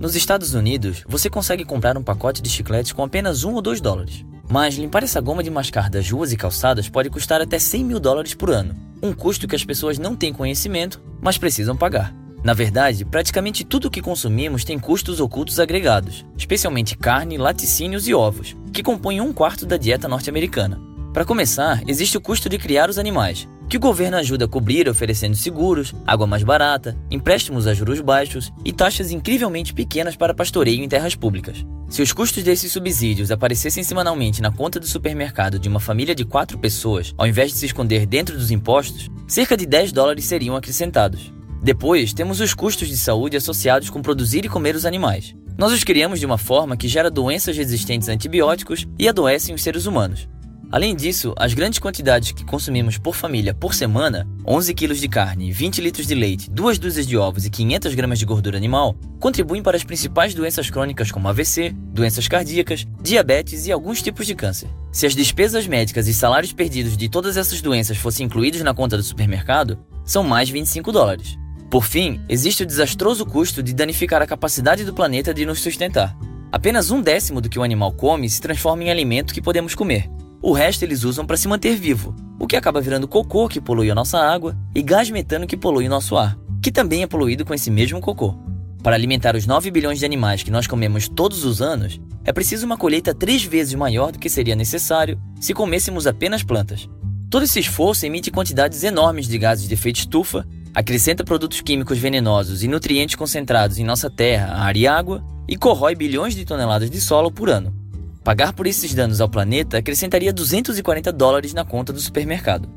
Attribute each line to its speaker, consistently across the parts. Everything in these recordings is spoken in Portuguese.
Speaker 1: Nos Estados Unidos, você consegue comprar um pacote de chicletes com apenas 1 ou 2 dólares. Mas limpar essa goma de mascar das ruas e calçadas pode custar até 100 mil dólares por ano. Um custo que as pessoas não têm conhecimento, mas precisam pagar. Na verdade, praticamente tudo o que consumimos tem custos ocultos agregados, especialmente carne, laticínios e ovos, que compõem um quarto da dieta norte-americana. Para começar, existe o custo de criar os animais, que o governo ajuda a cobrir oferecendo seguros, água mais barata, empréstimos a juros baixos e taxas incrivelmente pequenas para pastoreio em terras públicas. Se os custos desses subsídios aparecessem semanalmente na conta do supermercado de uma família de quatro pessoas, ao invés de se esconder dentro dos impostos, cerca de 10 dólares seriam acrescentados. Depois, temos os custos de saúde associados com produzir e comer os animais. Nós os criamos de uma forma que gera doenças resistentes a antibióticos e adoecem os seres humanos. Além disso, as grandes quantidades que consumimos por família por semana 11 kg de carne, 20 litros de leite, duas dúzias de ovos e 500 gramas de gordura animal contribuem para as principais doenças crônicas como AVC, doenças cardíacas, diabetes e alguns tipos de câncer. Se as despesas médicas e salários perdidos de todas essas doenças fossem incluídos na conta do supermercado, são mais 25 dólares. Por fim, existe o desastroso custo de danificar a capacidade do planeta de nos sustentar. Apenas um décimo do que o animal come se transforma em alimento que podemos comer. O resto eles usam para se manter vivo, o que acaba virando cocô que polui a nossa água e gás metano que polui o nosso ar, que também é poluído com esse mesmo cocô. Para alimentar os 9 bilhões de animais que nós comemos todos os anos, é preciso uma colheita três vezes maior do que seria necessário se comêssemos apenas plantas. Todo esse esforço emite quantidades enormes de gases de efeito estufa acrescenta produtos químicos venenosos e nutrientes concentrados em nossa terra, ar e água e corrói bilhões de toneladas de solo por ano. Pagar por esses danos ao planeta acrescentaria 240 dólares na conta do supermercado.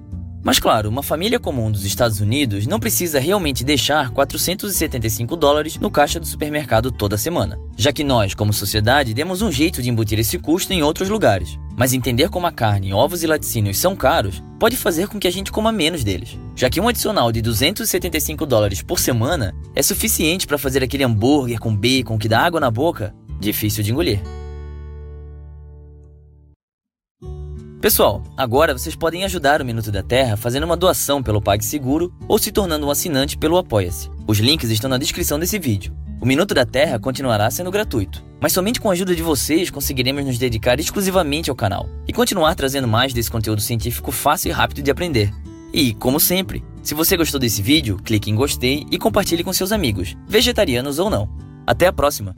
Speaker 1: Mas claro, uma família comum dos Estados Unidos não precisa realmente deixar 475 dólares no caixa do supermercado toda semana, já que nós, como sociedade, demos um jeito de embutir esse custo em outros lugares. Mas entender como a carne, ovos e laticínios são caros pode fazer com que a gente coma menos deles, já que um adicional de 275 dólares por semana é suficiente para fazer aquele hambúrguer com bacon que dá água na boca difícil de engolir. Pessoal, agora vocês podem ajudar o Minuto da Terra fazendo uma doação pelo PagSeguro ou se tornando um assinante pelo Apoia-se. Os links estão na descrição desse vídeo. O Minuto da Terra continuará sendo gratuito, mas somente com a ajuda de vocês conseguiremos nos dedicar exclusivamente ao canal e continuar trazendo mais desse conteúdo científico fácil e rápido de aprender. E, como sempre, se você gostou desse vídeo, clique em gostei e compartilhe com seus amigos, vegetarianos ou não. Até a próxima!